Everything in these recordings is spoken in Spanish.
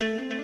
Saludos,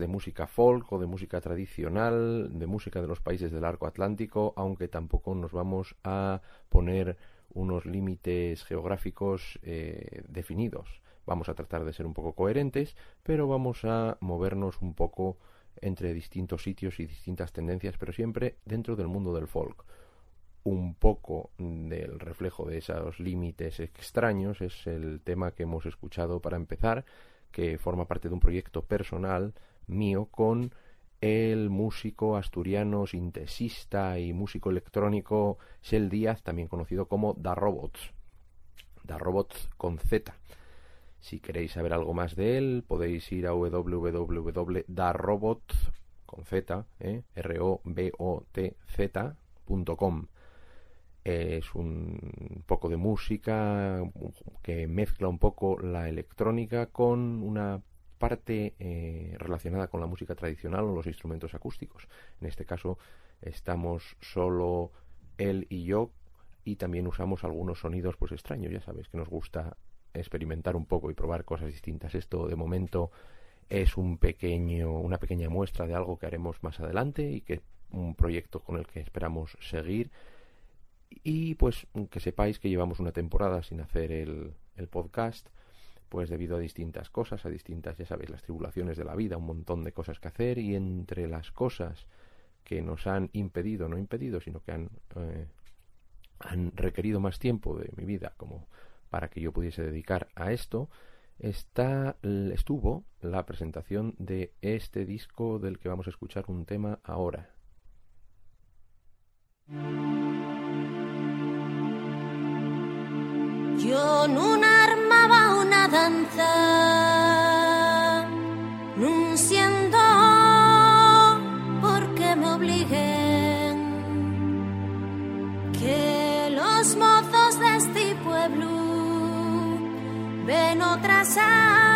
de música folk o de música tradicional, de música de los países del arco atlántico, aunque tampoco nos vamos a poner unos límites geográficos eh, definidos. Vamos a tratar de ser un poco coherentes, pero vamos a movernos un poco entre distintos sitios y distintas tendencias, pero siempre dentro del mundo del folk un poco del reflejo de esos límites extraños es el tema que hemos escuchado para empezar, que forma parte de un proyecto personal mío con el músico asturiano, sintesista y músico electrónico Shell Díaz, también conocido como Da Robots. Da Robots con Z. Si queréis saber algo más de él, podéis ir a www.darobot con ¿eh? es un poco de música que mezcla un poco la electrónica con una parte eh, relacionada con la música tradicional o los instrumentos acústicos. En este caso estamos solo él y yo y también usamos algunos sonidos pues extraños, ya sabes que nos gusta experimentar un poco y probar cosas distintas. Esto de momento es un pequeño una pequeña muestra de algo que haremos más adelante y que un proyecto con el que esperamos seguir y pues que sepáis que llevamos una temporada sin hacer el podcast, pues debido a distintas cosas, a distintas, ya sabéis, las tribulaciones de la vida, un montón de cosas que hacer y entre las cosas que nos han impedido, no impedido, sino que han, eh, han requerido más tiempo de mi vida como para que yo pudiese dedicar a esto, está, estuvo la presentación de este disco del que vamos a escuchar un tema ahora. Yo danza, no siendo porque me obliguen que los mozos de este pueblo ven otras allá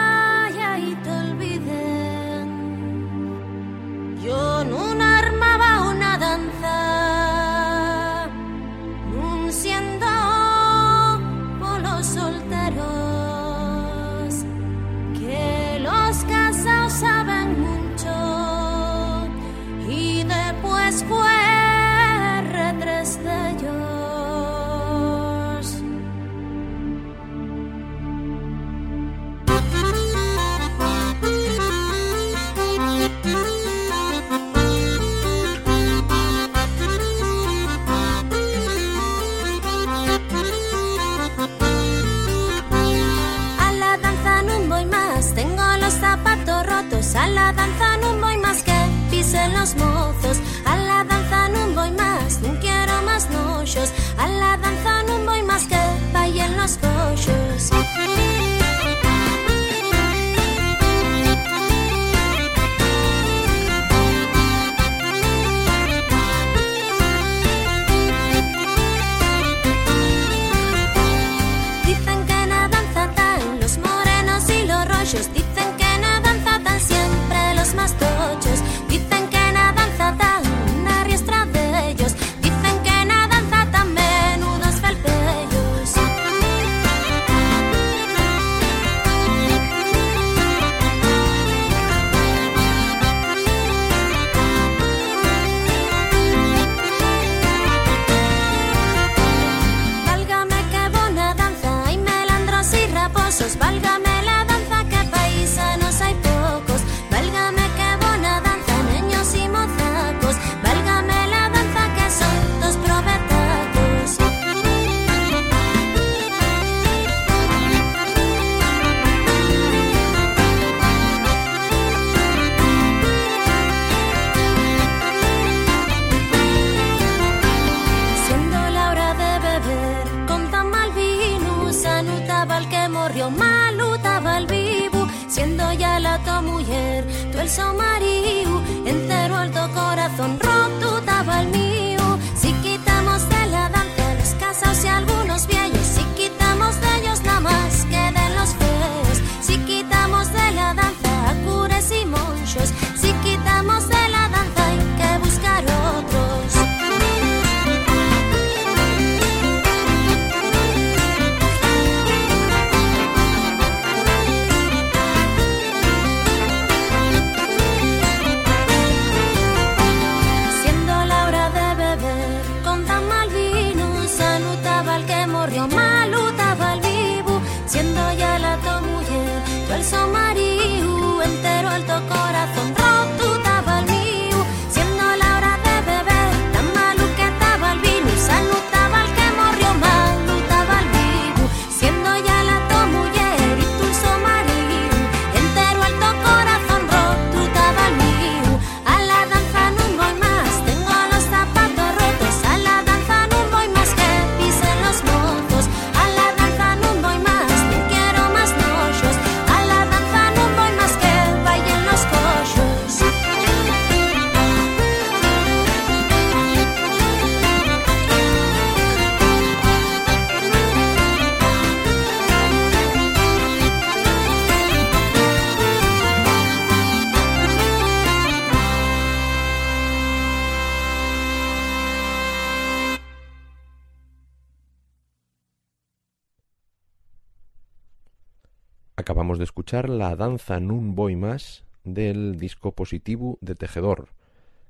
La danza nun voy más del disco Positivo de Tejedor,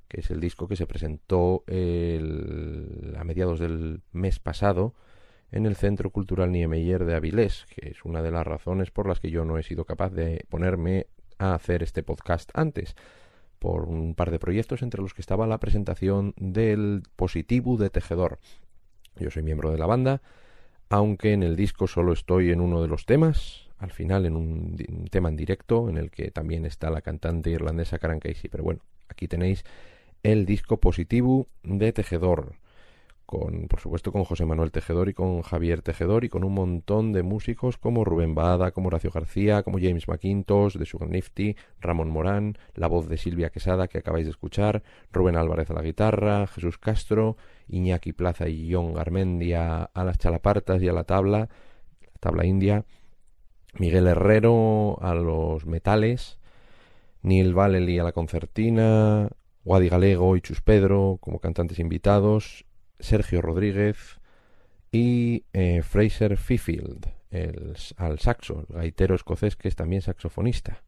que es el disco que se presentó a mediados del mes pasado en el Centro Cultural Niemeyer de Avilés, que es una de las razones por las que yo no he sido capaz de ponerme a hacer este podcast antes, por un par de proyectos entre los que estaba la presentación del Positivo de Tejedor. Yo soy miembro de la banda, aunque en el disco solo estoy en uno de los temas, al final en un, tema en directo en el que también está la cantante irlandesa Karen Casey. Pero bueno, aquí tenéis el disco positivo de Tejedor con, por supuesto, con José Manuel Tejedor y con Javier Tejedor y con un montón de músicos como Rubén Bada, como Horacio García, como James McIntosh, de Sugar Nifty, Ramón Morán, la voz de Silvia Quesada que acabáis de escuchar, Rubén Álvarez a la guitarra, Jesús Castro, Iñaki Plaza y John Garmendia a las chalapartas y a la tabla, la tabla india, Miguel Herrero a los metales, Neil Valeli a la concertina, Guadi Galego y Chus Pedro como cantantes invitados Sergio Rodríguez y eh, Fraser Fifield el, al saxo, el gaitero escocés que es también saxofonista.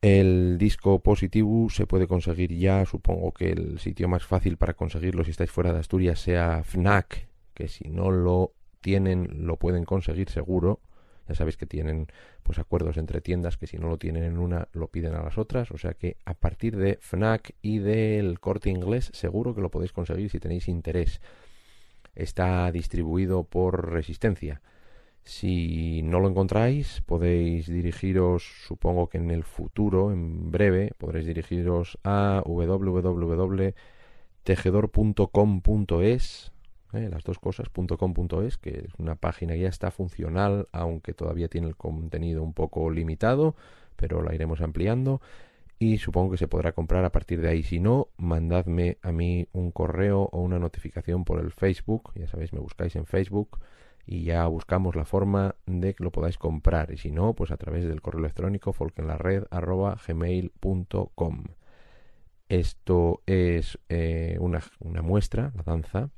El disco positivo se puede conseguir ya, supongo que el sitio más fácil para conseguirlo si estáis fuera de Asturias sea FNAC, que si no lo tienen lo pueden conseguir seguro. Ya sabéis que tienen pues acuerdos entre tiendas que si no lo tienen en una lo piden a las otras, o sea que a partir de Fnac y del Corte Inglés seguro que lo podéis conseguir si tenéis interés. Está distribuido por Resistencia. Si no lo encontráis, podéis dirigiros, supongo que en el futuro, en breve, podréis dirigiros a www.tejedor.com.es ¿eh? las dos cosas, .com.es, que es una página que ya está funcional, aunque todavía tiene el contenido un poco limitado, pero la iremos ampliando y supongo que se podrá comprar a partir de ahí. Si no, mandadme a mí un correo o una notificación por el Facebook, ya sabéis, me buscáis en Facebook y ya buscamos la forma de que lo podáis comprar y si no, pues a través del correo electrónico folkenlared.gmail.com Esto es eh, una, una muestra, la danza,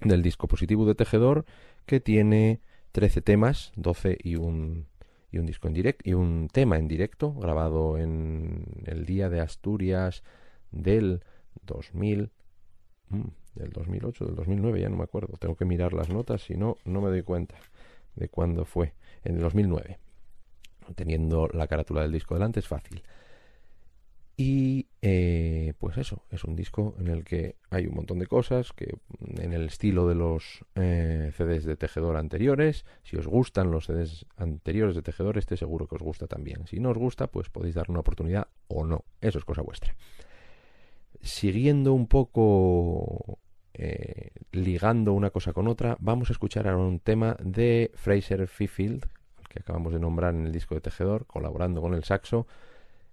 del disco positivo de Tejedor que tiene 13 temas, 12 y un, y un disco en directo y un tema en directo grabado en el día de Asturias del 2000 mm, del 2008 del 2009 ya no me acuerdo. Tengo que mirar las notas si no no me doy cuenta de cuándo fue. En el 2009 teniendo la carátula del disco delante es fácil y eh, pues eso, es un disco en el que hay un montón de cosas que en el estilo de los eh, CDs de tejedor anteriores. Si os gustan los CDs anteriores de tejedor, este seguro que os gusta también. Si no os gusta, pues podéis dar una oportunidad o no. Eso es cosa vuestra. Siguiendo un poco eh, ligando una cosa con otra, vamos a escuchar ahora un tema de Fraser Fifield, que acabamos de nombrar en el disco de Tejedor, colaborando con el saxo,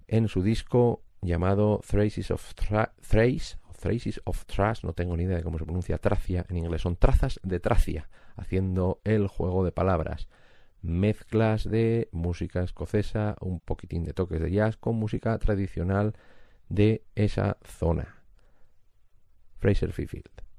en su disco llamado Traces of, Thrace, Traces of Trash, no tengo ni idea de cómo se pronuncia Tracia en inglés, son trazas de Tracia, haciendo el juego de palabras. Mezclas de música escocesa, un poquitín de toques de jazz con música tradicional de esa zona. Fraser Fifield.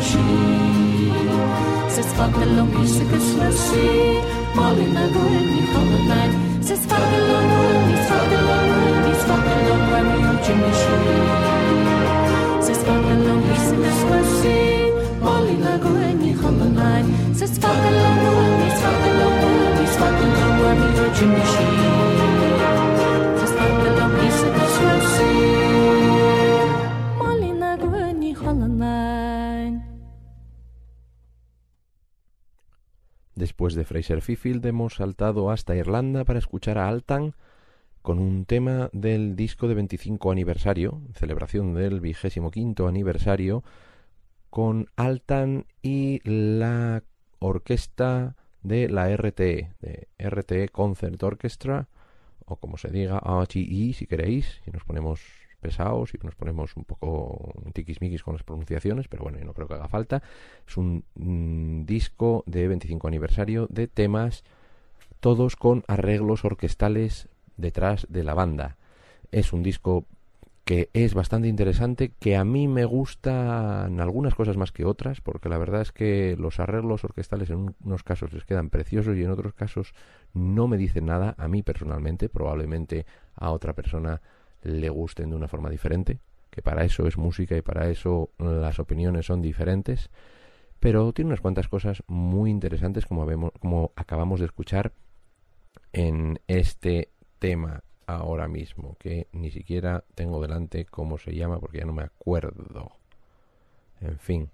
She says, Fatbelong is the Krishna she. Molina Gurni Komanai. Says, Fatbelong Gurni, Fatbelong Gurni, Fatbelong Gurni, Jimmy she. Says, Fatbelong is the Krishna she. Molina Gurni Komanai. Says, Fatbelong Gurni, Fatbelong Gurni, Fatbelong Gurni, Jimmy she. Después de Fraser Fifield hemos saltado hasta Irlanda para escuchar a Altan con un tema del disco de 25 aniversario, celebración del vigésimo quinto aniversario, con Altan y la orquesta de la RTE, de RTE Concert Orchestra, o como se diga, RTE si queréis, si nos ponemos pesados y nos ponemos un poco tiquismiquis con las pronunciaciones, pero bueno, yo no creo que haga falta. Es un mm, disco de 25 aniversario de temas, todos con arreglos orquestales detrás de la banda. Es un disco que es bastante interesante, que a mí me gustan algunas cosas más que otras, porque la verdad es que los arreglos orquestales en unos casos les quedan preciosos y en otros casos no me dicen nada, a mí personalmente, probablemente a otra persona le gusten de una forma diferente, que para eso es música y para eso las opiniones son diferentes, pero tiene unas cuantas cosas muy interesantes como, como acabamos de escuchar en este tema ahora mismo, que ni siquiera tengo delante cómo se llama porque ya no me acuerdo. En fin,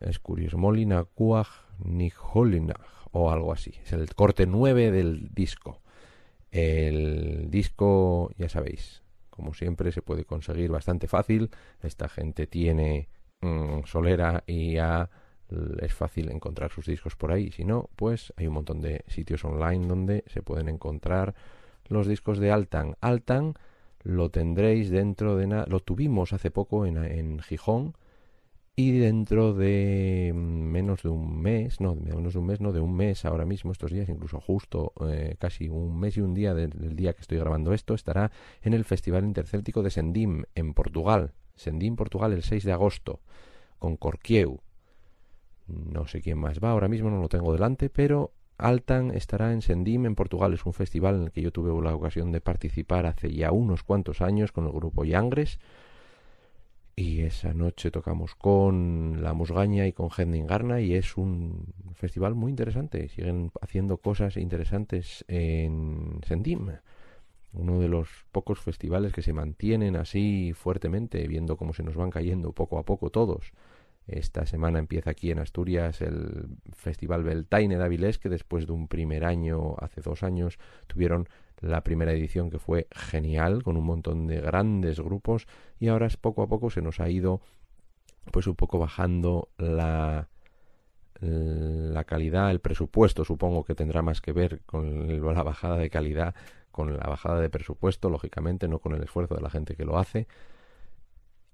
es curioso. Molina Kuaj Nijolinaj o algo así. Es el corte 9 del disco. El disco, ya sabéis, como siempre se puede conseguir bastante fácil. Esta gente tiene mm, solera y es fácil encontrar sus discos por ahí. Si no, pues hay un montón de sitios online donde se pueden encontrar los discos de Altan. Altan lo tendréis dentro de... Lo tuvimos hace poco en, en Gijón y dentro de menos de un mes, no, de menos de un mes, no, de un mes ahora mismo, estos días, incluso justo eh, casi un mes y un día del, del día que estoy grabando esto, estará en el Festival Intercéltico de Sendim, en Portugal. Sendim, Portugal, el 6 de agosto, con Corquieu. No sé quién más va, ahora mismo no lo tengo delante, pero Altan estará en Sendim, en Portugal. Es un festival en el que yo tuve la ocasión de participar hace ya unos cuantos años con el grupo Yangres. Y esa noche tocamos con La Musgaña y con Garna y es un festival muy interesante. Siguen haciendo cosas interesantes en Sendim. Uno de los pocos festivales que se mantienen así fuertemente, viendo cómo se nos van cayendo poco a poco todos Esta semana empieza aquí en Asturias el Festival Beltaine de Avilés, que después de un primer año, hace dos años, tuvieron la primera edición que fue genial, con un montón de grandes grupos, y ahora es poco a poco se nos ha ido pues un poco bajando la, la calidad, el presupuesto supongo que tendrá más que ver con la bajada de calidad, con la bajada de presupuesto, lógicamente, no con el esfuerzo de la gente que lo hace.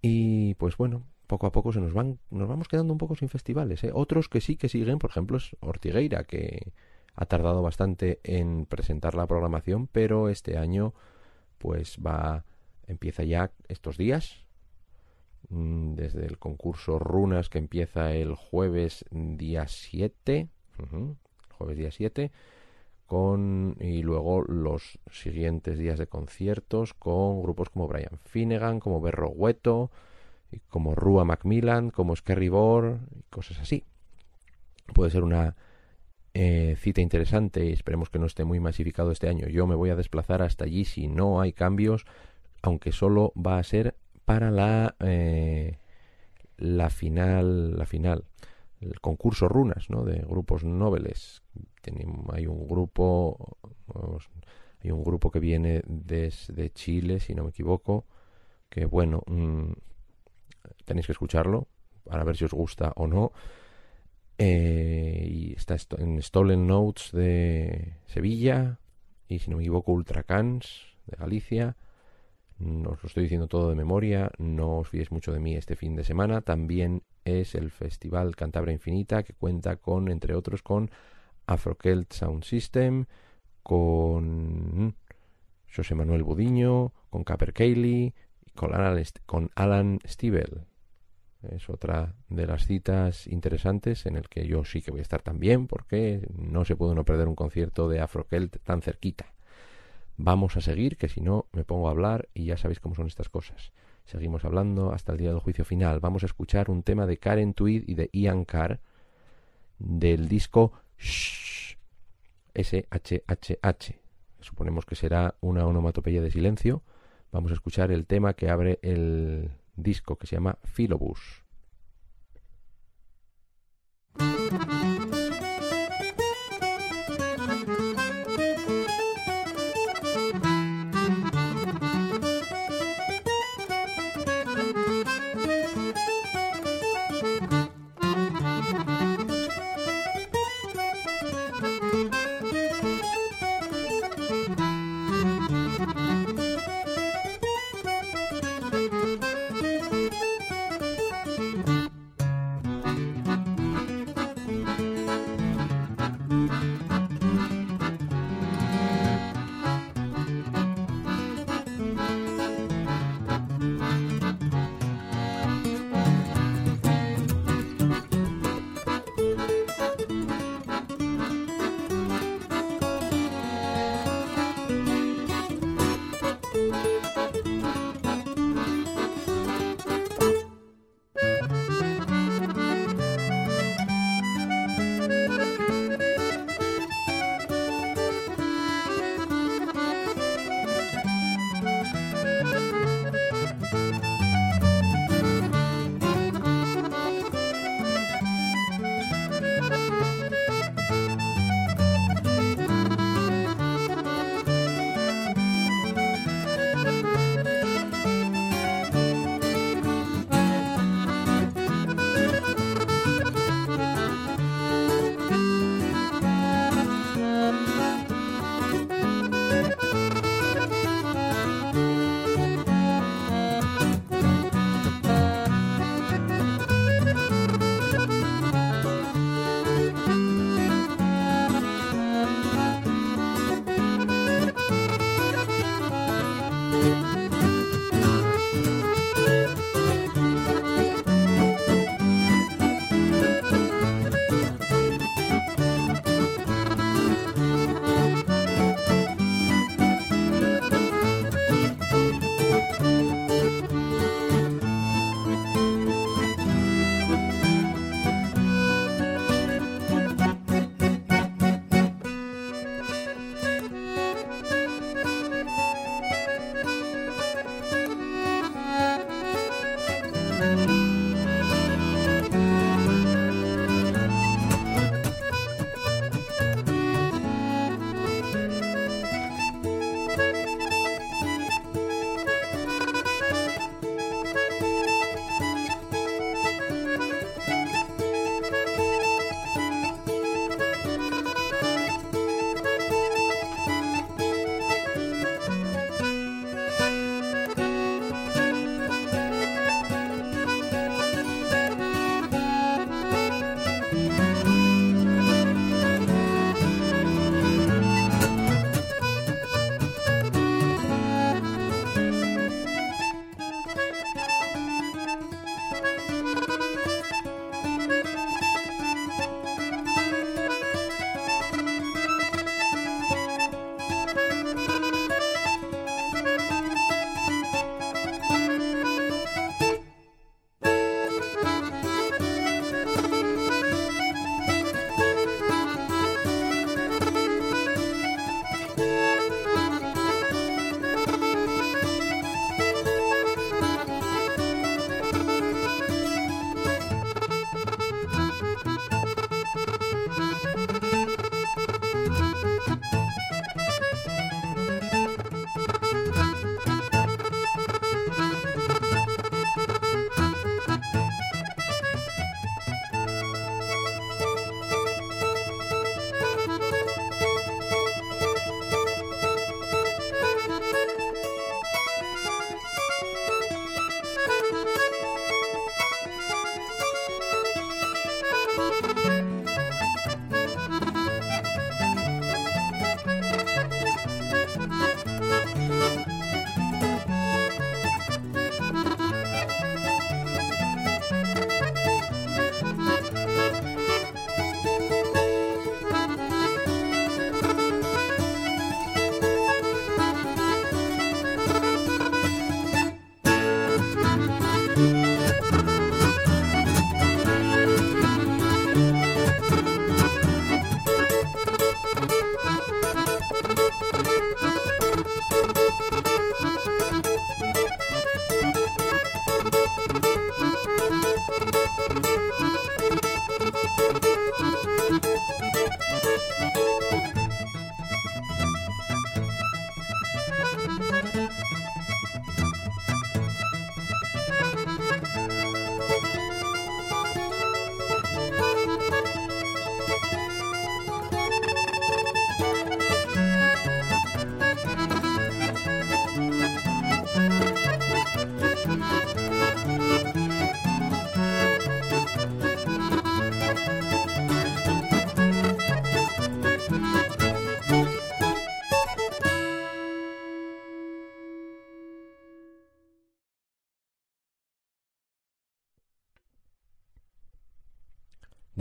Y pues bueno, poco a poco se nos van, nos vamos quedando un poco sin festivales. ¿eh? Otros que sí que siguen, por ejemplo, es Ortigueira, que ha tardado bastante en presentar la programación, pero este año pues va, empieza ya estos días, mm, desde el concurso Runas que empieza el jueves día 7, jueves día 7, con, y luego los siguientes días de conciertos con grupos como Brian Finnegan, como Berro Hueto, como Rua Macmillan, como Skerry y cosas así. Puede ser una eh, cita interesante esperemos que no esté muy masificado este año. Yo me voy a desplazar hasta allí si no hay cambios, aunque solo va a ser para la eh, la final, la final, el concurso runas, ¿no? De grupos nobles. hay un grupo, hay un grupo que viene desde Chile, si no me equivoco, que bueno, mm, tenéis que escucharlo para ver si os gusta o no. Eh, y está en Stolen Notes de Sevilla y si no me equivoco Ultracans de Galicia. Os lo estoy diciendo todo de memoria, no os fiéis mucho de mí este fin de semana. También es el Festival Cantabria Infinita que cuenta con, entre otros, con Afrocelt Sound System, con José Manuel Budiño, con Caper Cayley, con Alan, con Alan Stiebel. Es otra de las citas interesantes en el que yo sí que voy a estar también porque no se puede uno perder un concierto de Afrocelt tan cerquita. Vamos a seguir, que si no me pongo a hablar y ya sabéis cómo son estas cosas. Seguimos hablando hasta el día del juicio final. Vamos a escuchar un tema de Karen Tweed y de Ian Carr del disco Shh, S-H-H-H. Suponemos que será una onomatopeya de silencio vamos a escuchar el tema que abre el disco que se llama Philobus.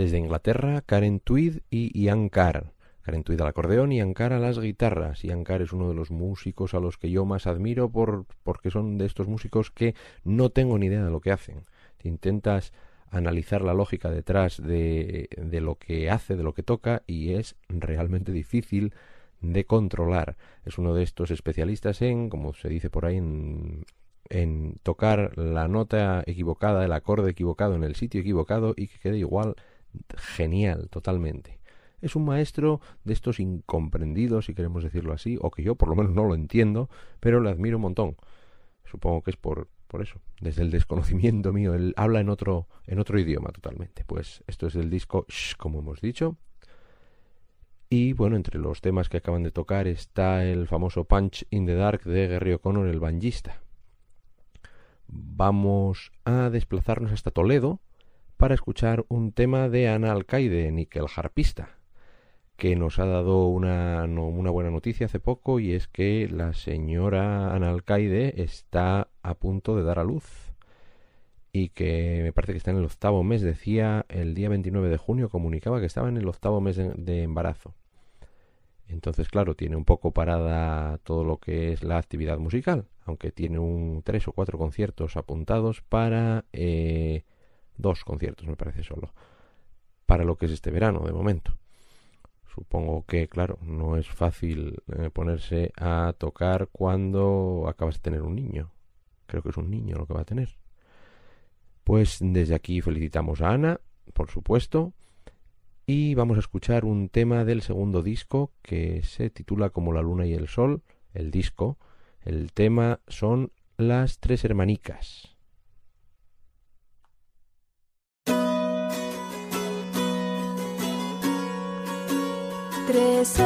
Desde Inglaterra, Karen Tweed y Ian Carr. Karen Tweed al acordeón y Ian Carr a las guitarras. Ian Carr es uno de los músicos a los que yo más admiro por, porque son de estos músicos que no tengo ni idea de lo que hacen. Intentas analizar la lógica detrás de, de lo que hace, de lo que toca, y es realmente difícil de controlar. Es uno de estos especialistas en, como se dice por ahí, en, en tocar la nota equivocada, el acorde equivocado en el sitio equivocado y que quede igual genial, totalmente. Es un maestro de estos incomprendidos, si queremos decirlo así, o que yo por lo menos no lo entiendo, pero le admiro un montón. Supongo que es por, por eso, desde el desconocimiento mío. Él habla en otro, en otro idioma totalmente. Pues esto es el disco Shh, como hemos dicho. Y bueno, entre los temas que acaban de tocar está el famoso Punch in the Dark de Gary O'Connor, el banjista. Vamos a desplazarnos hasta Toledo para escuchar un tema de Ana Alcaide, Nickel Harpista, que nos ha dado una, una, buena noticia hace poco y es que la señora Ana Alcaide está a punto de dar a luz y que me parece que está en el octavo mes, decía el día 29 de junio, comunicaba que estaba en el octavo mes de, embarazo. Entonces, claro, tiene un poco parada todo lo que es la actividad musical, aunque tiene un tres o cuatro conciertos apuntados para eh, dos conciertos, me parece solo, para lo que es este verano, de momento. Supongo que, claro, no es fácil eh, ponerse a tocar cuando acabas de tener un niño. Creo que es un niño lo que va a tener. Pues desde aquí felicitamos a Ana, por supuesto, y vamos a escuchar un tema del segundo disco que se titula Como la luna y el sol, el disco. El tema son Las tres hermanicas. Tres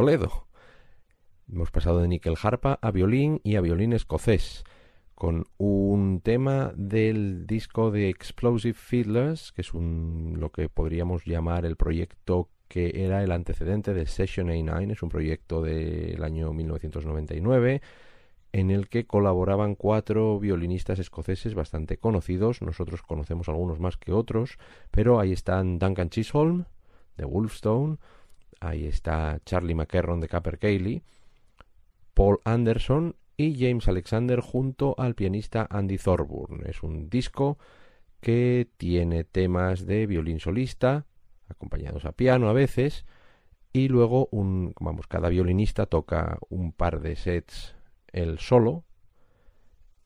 Toledo. Hemos pasado de níquel harpa a violín y a violín escocés, con un tema del disco de Explosive Fiddlers, que es un, lo que podríamos llamar el proyecto que era el antecedente de Session A9, es un proyecto del año 1999 en el que colaboraban cuatro violinistas escoceses bastante conocidos. Nosotros conocemos algunos más que otros, pero ahí están Duncan Chisholm de Wolfstone, ahí está Charlie McKerron de Capper Cayley, Paul Anderson y James Alexander junto al pianista Andy Thorburn. Es un disco que tiene temas de violín solista, acompañados a piano a veces, y luego un, vamos, cada violinista toca un par de sets el solo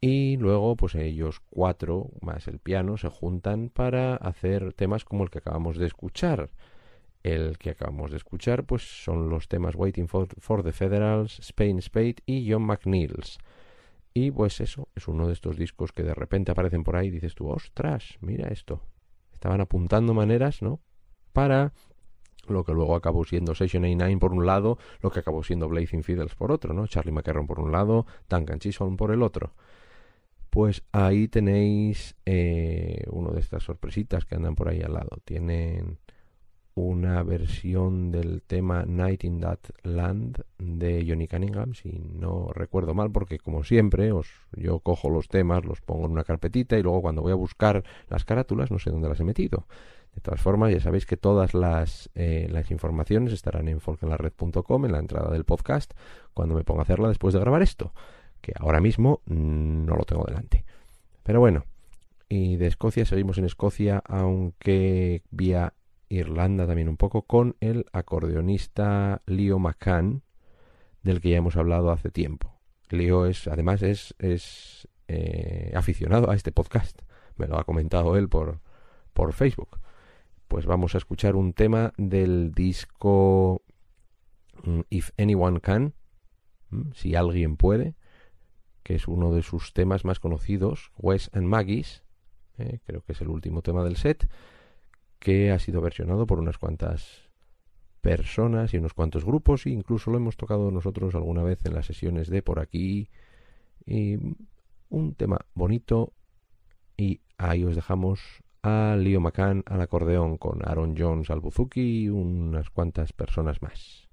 y luego pues ellos cuatro más el piano se juntan para hacer temas como el que acabamos de escuchar. El que acabamos de escuchar pues son los temas Waiting for, the Federals, Spain Spade y John McNeil's. Y pues eso, es uno de estos discos que de repente aparecen por ahí y dices tú, ostras, mira esto. Estaban apuntando maneras, ¿no? Para lo que luego acabó siendo Session A9 por un lado, lo que acabó siendo Blazing Fiddles por otro, ¿no? Charlie McCarron por un lado, Duncan Chisholm por el otro. Pues ahí tenéis eh, una de estas sorpresitas que andan por ahí al lado. Tienen una versión del tema Night in That Land de Johnny Cunningham, si no recuerdo mal, porque como siempre, os, yo cojo los temas, los pongo en una carpetita y luego cuando voy a buscar las carátulas no sé dónde las he metido. De todas formas, ya sabéis que todas las, eh, las informaciones estarán en folkenlared.com, en la entrada del podcast, cuando me ponga a hacerla después de grabar esto, que ahora mismo no lo tengo delante. Pero bueno, y de Escocia seguimos en Escocia, aunque vía Irlanda también un poco, con el acordeonista Leo McCann, del que ya hemos hablado hace tiempo. Leo es, además, es, es eh, aficionado a este podcast. Me lo ha comentado él por, por Facebook pues vamos a escuchar un tema del disco mm, If Anyone Can, mm, si alguien puede, que es uno de sus temas más conocidos, Wes and Maggie's, eh, creo que es el último tema del set, que ha sido versionado por unas cuantas personas y unos cuantos grupos, e incluso lo hemos tocado nosotros alguna vez en las sesiones de por aquí, y un tema bonito, y ahí os dejamos a Leo McCann al acordeón con Aaron Jones al buzuki y unas cuantas personas más.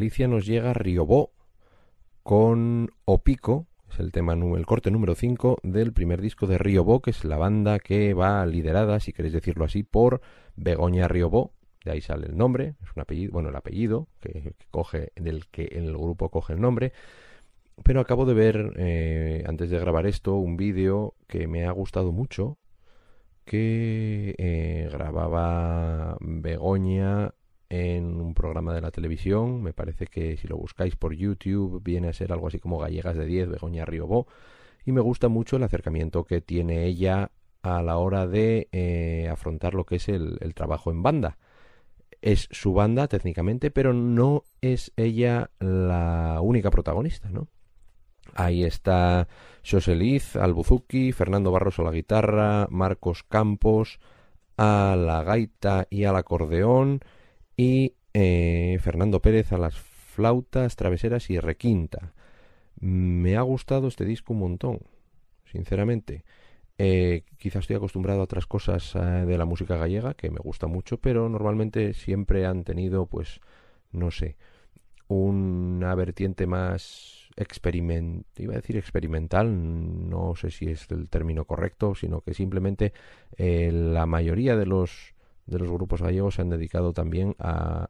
Galicia nos llega Riobó con Opico, es el tema el corte número 5 del primer disco de Riobó, que es la banda que va liderada, si queréis decirlo así, por Begoña Riobó, de ahí sale el nombre, es un apellido, bueno, el apellido que, coge del que el grupo coge el nombre. Pero acabo de ver eh, antes de grabar esto un vídeo que me ha gustado mucho que eh, grababa Begoña en un programa de la televisión. Me parece que si lo buscáis por YouTube viene a ser algo así como Gallegas de 10, Begoña Riobó. Y me gusta mucho el acercamiento que tiene ella a la hora de eh, afrontar lo que es el, trabajo en banda. Es su banda técnicamente, pero no es ella la única protagonista, ¿no? Ahí está José Albuzuki, Fernando Barros la guitarra, Marcos Campos a la gaita y al acordeón y eh, Fernando Pérez a las flautas traveseras y requinta. Me ha gustado este disco un montón, sinceramente. Eh, quizás estoy acostumbrado a otras cosas eh, de la música gallega que me gusta mucho, pero normalmente siempre han tenido, pues, no sé, una vertiente más experimental, iba a decir experimental, no sé si es el término correcto, sino que simplemente eh, la mayoría de los de los grupos gallegos se han dedicado también a,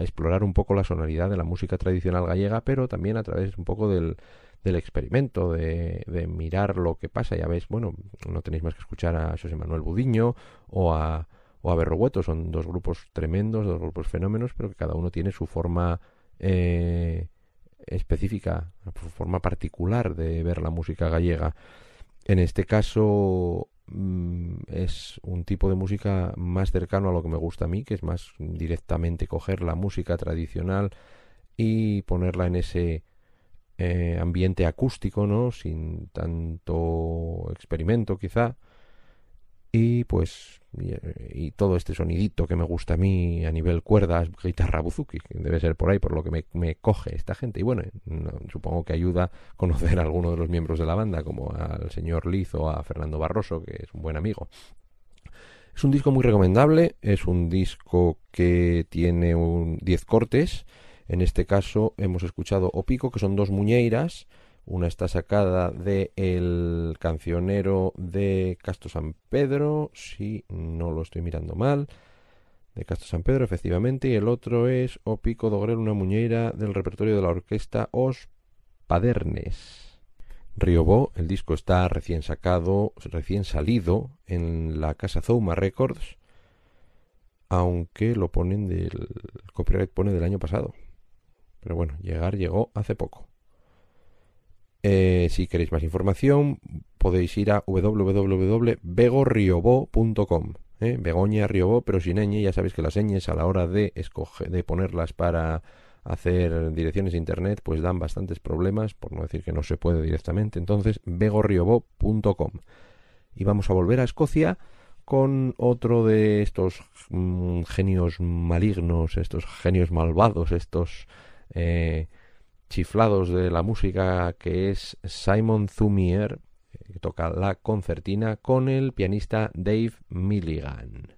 explorar un poco la sonoridad de la música tradicional gallega, pero también a través un poco del, experimento, de, mirar lo que pasa. Ya ves, bueno, no tenéis más que escuchar a José Manuel Budiño o a, o a Berrogueto, son dos grupos tremendos, dos grupos fenómenos, pero que cada uno tiene su forma eh, específica, forma particular de ver la música gallega. En este caso es un tipo de música más cercano a lo que me gusta a mí, que es más directamente coger la música tradicional y ponerla en ese eh, ambiente acústico, ¿no? Sin tanto experimento quizá y pues y, todo este sonidito que me gusta a mí a nivel cuerdas, guitarra buzuki, que debe ser por ahí por lo que me, coge esta gente. Y bueno, supongo que ayuda a conocer a alguno de los miembros de la banda, como al señor Liz o a Fernando Barroso, que es un buen amigo. Es un disco muy recomendable, es un disco que tiene un 10 cortes. En este caso hemos escuchado Opico, que son dos muñeiras, una está sacada de el cancionero de Castro San Pedro, si no lo estoy mirando mal, de Castro San Pedro, efectivamente, y el otro es O Pico Dogrel, una muñeira del repertorio de la orquesta Os Padernes. Riobó, el disco está recién sacado, recién salido en la casa Zouma Records, aunque lo ponen del el copyright pone del año pasado. Pero bueno, llegar llegó hace poco. Eh, si queréis más información, podéis ir a www.begorriobó.com. ¿eh? Begoña Riobó, pero sin ñ. Ya sabéis que las ñes a la hora de, ponerlas para hacer direcciones de internet, pues dan bastantes problemas, por no decir que no se puede directamente. Entonces, begorriobó.com. Y vamos a volver a Escocia con otro de estos mm, genios malignos, estos genios malvados, estos eh, chiflados de la música que es Simon Thumier, que toca la concertina con el pianista Dave Milligan.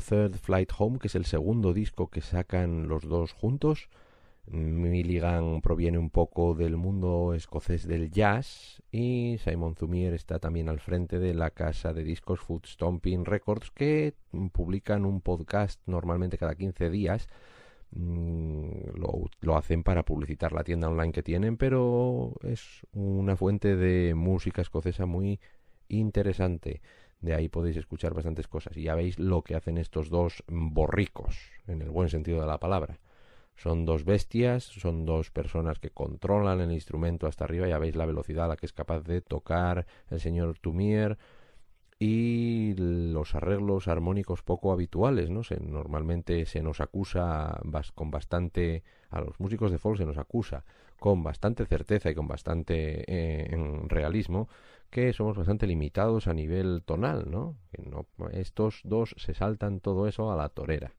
Third Flight Home, que es el segundo disco que sacan los dos juntos. Milligan proviene un poco del mundo escocés del jazz y Simon Zumier está también al frente de la casa de discos Food Stomping Records que publican un podcast normalmente cada 15 días. Mm, lo, hacen para publicitar la tienda online que tienen, pero es una fuente de música escocesa muy interesante. De ahí podéis escuchar bastantes cosas. Y ya veis lo que hacen estos dos borricos, en el buen sentido de la palabra. Son dos bestias, son dos personas que controlan el instrumento hasta arriba. Ya veis la velocidad a la que es capaz de tocar el señor Tumier y los arreglos armónicos poco habituales, ¿no? Se, normalmente se nos acusa con bastante a los músicos de folk se nos acusa con bastante certeza y con bastante eh, realismo que somos bastante limitados a nivel tonal, ¿no? Estos dos se saltan todo eso a la torera,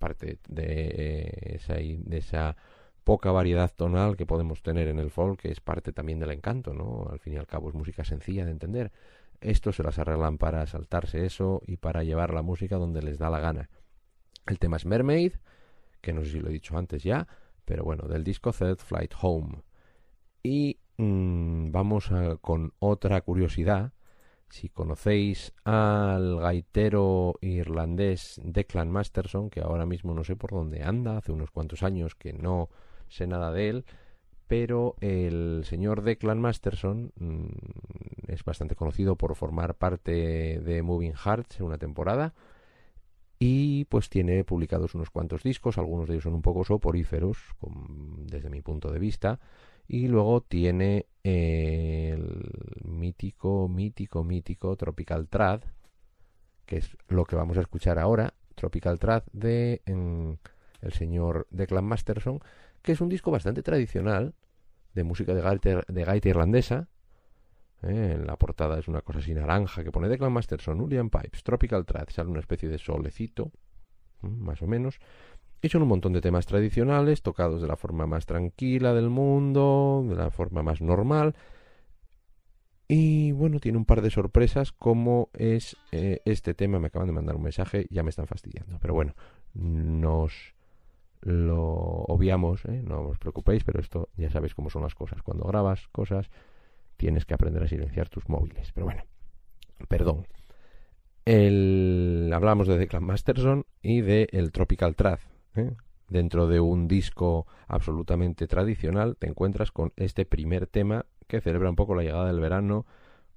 parte de esa, de esa poca variedad tonal que podemos tener en el folk, que es parte también del encanto, ¿no? Al fin y al cabo es música sencilla de entender. Estos se las arreglan para saltarse eso y para llevar la música donde les da la gana. El tema es Mermaid, que no sé si lo he dicho antes ya, pero bueno, del disco Third Flight Home. Y mmm, vamos a, con otra curiosidad. Si conocéis al gaitero irlandés Declan Masterson, que ahora mismo no sé por dónde anda, hace unos cuantos años que no sé nada de él, pero el señor Declan Masterson mmm, es bastante conocido por formar parte de Moving Hearts en una temporada y pues tiene publicados unos cuantos discos, algunos de ellos son un poco soporíferos desde mi punto de vista, y luego tiene el mítico, mítico, mítico Tropical Trad, que es lo que vamos a escuchar ahora, Tropical Trad de el señor Declan Masterson, que es un disco bastante tradicional de música de gaita, de gaita irlandesa, ¿eh? En la portada es una cosa así naranja que pone Declan Masterson, Ulian Pipes, Tropical Trad, sale una especie de solecito, más o menos. Son un montón de temas tradicionales, tocados de la forma más tranquila del mundo, de la forma más normal. Y bueno, tiene un par de sorpresas, como es eh, este tema. Me acaban de mandar un mensaje, ya me están fastidiando. Pero bueno, nos lo obviamos, ¿eh? no os preocupéis, pero esto ya sabéis cómo son las cosas. Cuando grabas cosas, tienes que aprender a silenciar tus móviles. Pero bueno, perdón. Hablamos de Declan Masterson y de el Tropical Trad. ¿Eh? Dentro de un disco absolutamente tradicional te encuentras con este primer tema que celebra un poco la llegada del verano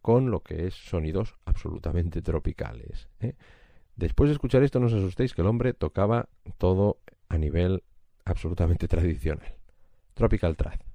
con lo que es sonidos absolutamente tropicales. ¿eh? Después de escuchar esto no os asustéis que el hombre tocaba todo a nivel absolutamente tradicional. Tropical Trad.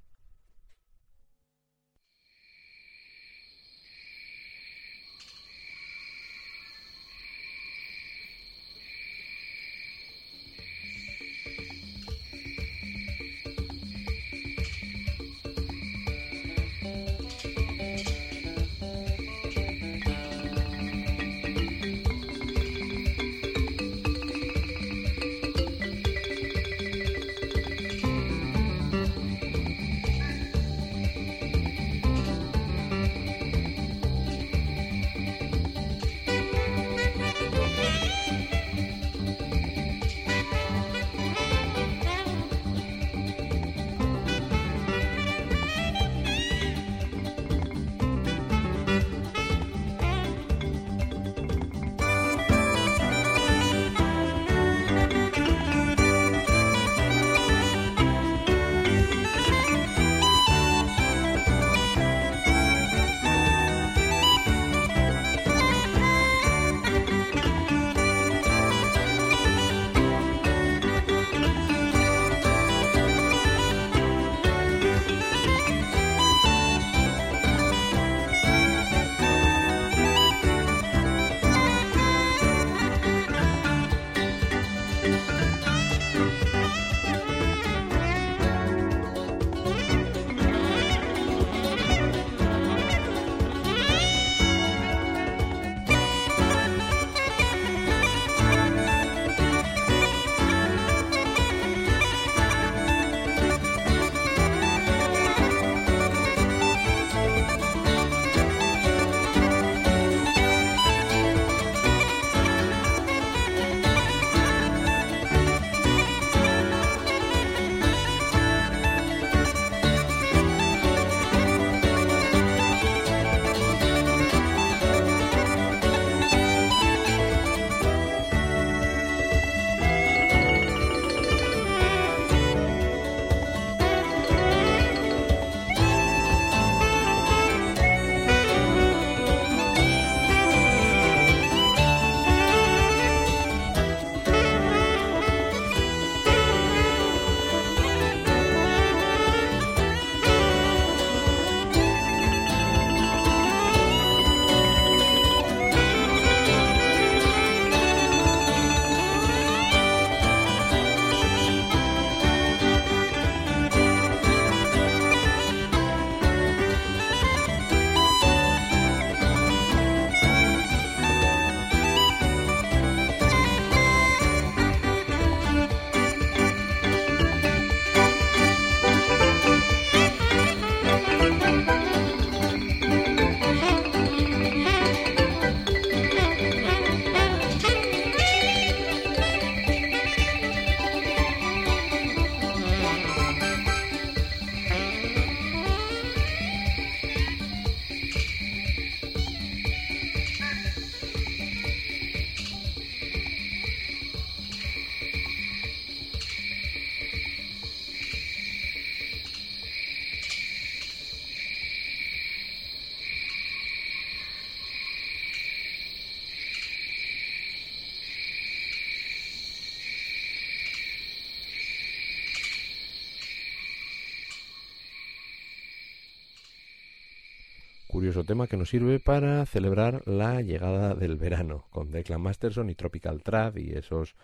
Tema que nos sirve para celebrar la llegada del verano, con Declan Masterson y Tropical Trad y esos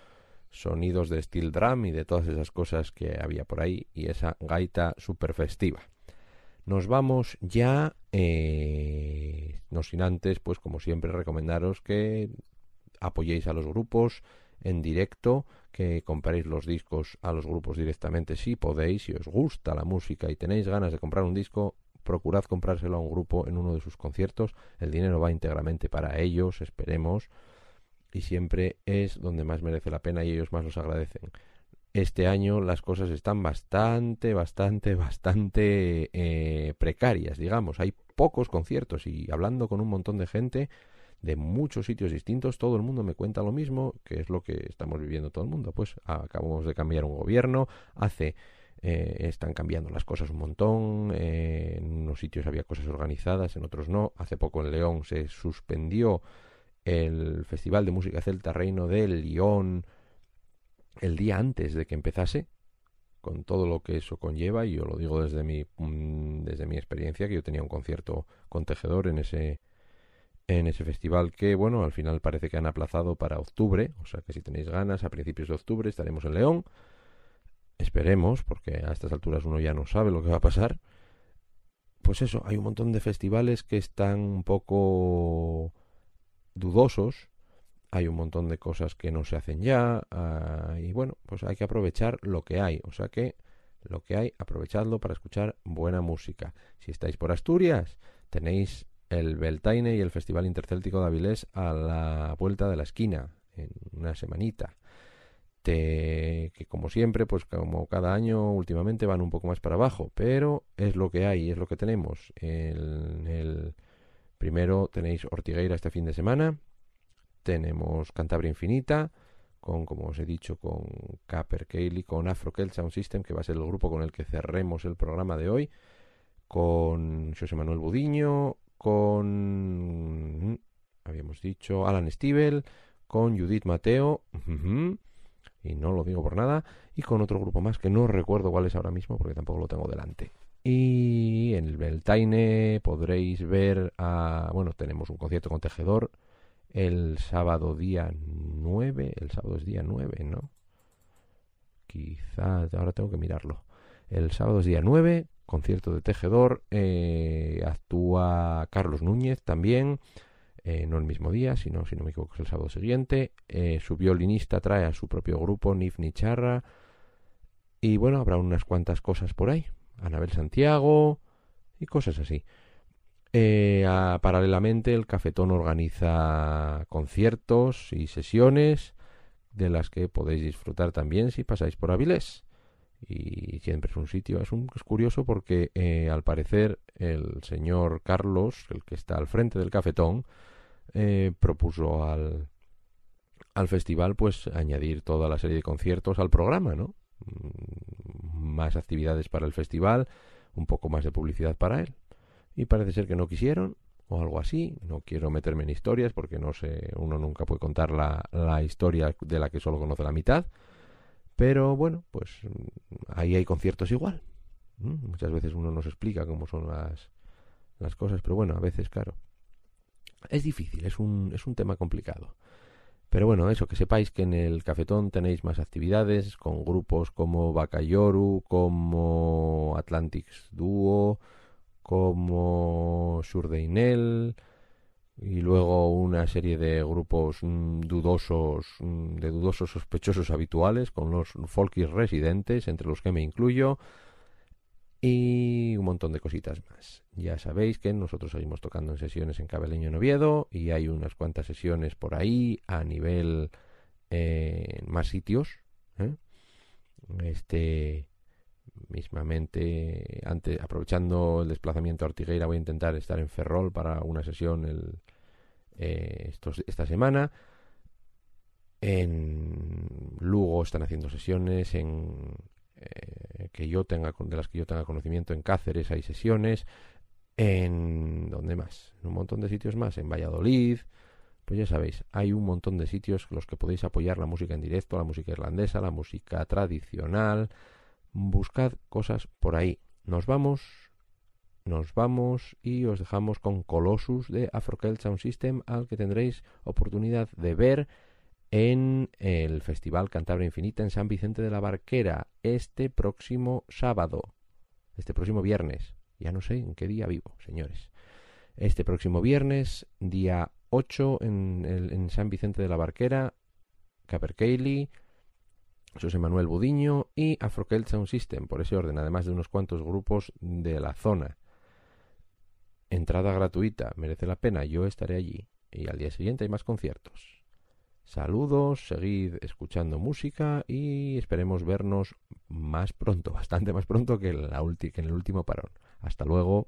sonidos de steel drum y de todas esas cosas que había por ahí y esa gaita super festiva. Nos vamos ya, eh, no sin antes, pues como siempre, recomendaros que apoyéis a los grupos en directo, que compréis los discos a los grupos directamente si podéis, si os gusta la música y tenéis ganas de comprar un disco, procurad comprárselo a un grupo en uno de sus conciertos. El dinero va íntegramente para ellos, esperemos, y siempre es donde más merece la pena y ellos más los agradecen. Este año las cosas están bastante, bastante, bastante eh, precarias, digamos. Hay pocos conciertos y hablando con un montón de gente de muchos sitios distintos, todo el mundo me cuenta lo mismo, que es lo que estamos viviendo todo el mundo. Pues acabamos de cambiar un gobierno, hace eh, están cambiando las cosas un montón, eh, en unos sitios había cosas organizadas, en otros no. Hace poco en León se suspendió el Festival de Música Celta Reino de León el día antes de que empezase, con todo lo que eso conlleva, y yo lo digo desde mi, mm, desde mi experiencia, que yo tenía un concierto con Tejedor en ese, en ese festival que, bueno, al final parece que han aplazado para octubre, o sea que si tenéis ganas, a principios de octubre estaremos en León. Esperemos, porque a estas alturas uno ya no sabe lo que va a pasar. Pues eso, hay un montón de festivales que están un poco dudosos, hay un montón de cosas que no se hacen ya, ah, y bueno, pues hay que aprovechar lo que hay, o sea que lo que hay, aprovechadlo para escuchar buena música. Si estáis por Asturias, tenéis el Beltaine y el Festival Intercéltico de Avilés a la vuelta de la esquina, en una semanita. Que como siempre, pues como cada año, últimamente van un poco más para abajo, pero es lo que hay, es lo que tenemos. El, el primero tenéis Ortigueira este fin de semana, tenemos Cantabria Infinita, con, como os he dicho, con Caper Cayley, con Afro Sound System, que va a ser el grupo con el que cerremos el programa de hoy, con José Manuel Budiño, con, habíamos dicho, Alan Stivel, con Judith Mateo, y no lo digo por nada, y con otro grupo más que no recuerdo cuál es ahora mismo porque tampoco lo tengo delante. Y en el Beltaine podréis ver a, bueno, tenemos un concierto con Tejedor el sábado día 9, el sábado es día 9, ¿no? Quizás, ahora tengo que mirarlo. El sábado es día 9, concierto de Tejedor, eh, actúa Carlos Núñez también, eh, no el mismo día, sino, si no me equivoco, es el sábado siguiente. Eh, su violinista trae a su propio grupo, Nif Nicharra. Y bueno, habrá unas cuantas cosas por ahí. Anabel Santiago y cosas así. paralelamente, el Cafetón organiza conciertos y sesiones de las que podéis disfrutar también si pasáis por Avilés y siempre es un sitio. Es, un, es curioso porque eh, al parecer el señor Carlos, el que está al frente del cafetón, eh, propuso al, al festival pues añadir toda la serie de conciertos al programa, ¿no? Mm, más actividades para el festival, un poco más de publicidad para él. Y parece ser que no quisieron o algo así. No quiero meterme en historias porque no sé, uno nunca puede contar la, la historia de la que solo conoce la mitad. Pero bueno, pues ahí hay conciertos igual. Muchas veces uno nos explica cómo son las, las cosas, pero bueno, a veces, claro. Es difícil, es un, es un tema complicado. Pero bueno, eso, que sepáis que en el cafetón tenéis más actividades con grupos como Bacayoru, como Atlantics Duo, como Surdeinel, y luego una serie de grupos mm, dudosos, mm, de dudosos sospechosos habituales, con los folkis residentes, entre los que me incluyo, y un montón de cositas más. Ya sabéis que nosotros seguimos tocando en sesiones en Cabeleño en Oviedo, y hay unas cuantas sesiones por ahí a nivel eh, más sitios. ¿eh? Este mismamente antes aprovechando el desplazamiento a Ortigueira voy a intentar estar en Ferrol para una sesión el, eh, esta semana. En Lugo están haciendo sesiones, en eh, que yo tenga de las que yo tenga conocimiento en Cáceres hay sesiones, en ¿dónde más? En un montón de sitios más, en Valladolid. Pues ya sabéis, hay un montón de sitios los que podéis apoyar la música en directo, la música irlandesa, la música tradicional. Buscad cosas por ahí. Nos vamos nos vamos y os dejamos con Colossus de Afrocelt Sound System, al que tendréis oportunidad de ver en el Festival Cantabria Infinita en San Vicente de la Barquera este próximo sábado, este próximo viernes. Ya no sé en qué día vivo, señores. Este próximo viernes, día 8 en, en San Vicente de la Barquera, Capercailly, José Manuel Budiño y Afrocelt Sound System, por ese orden, además de unos cuantos grupos de la zona. Entrada gratuita, merece la pena, yo estaré allí. Y al día siguiente hay más conciertos. Saludos, seguid escuchando música y esperemos vernos más pronto, bastante más pronto que, que en el último parón. Hasta luego.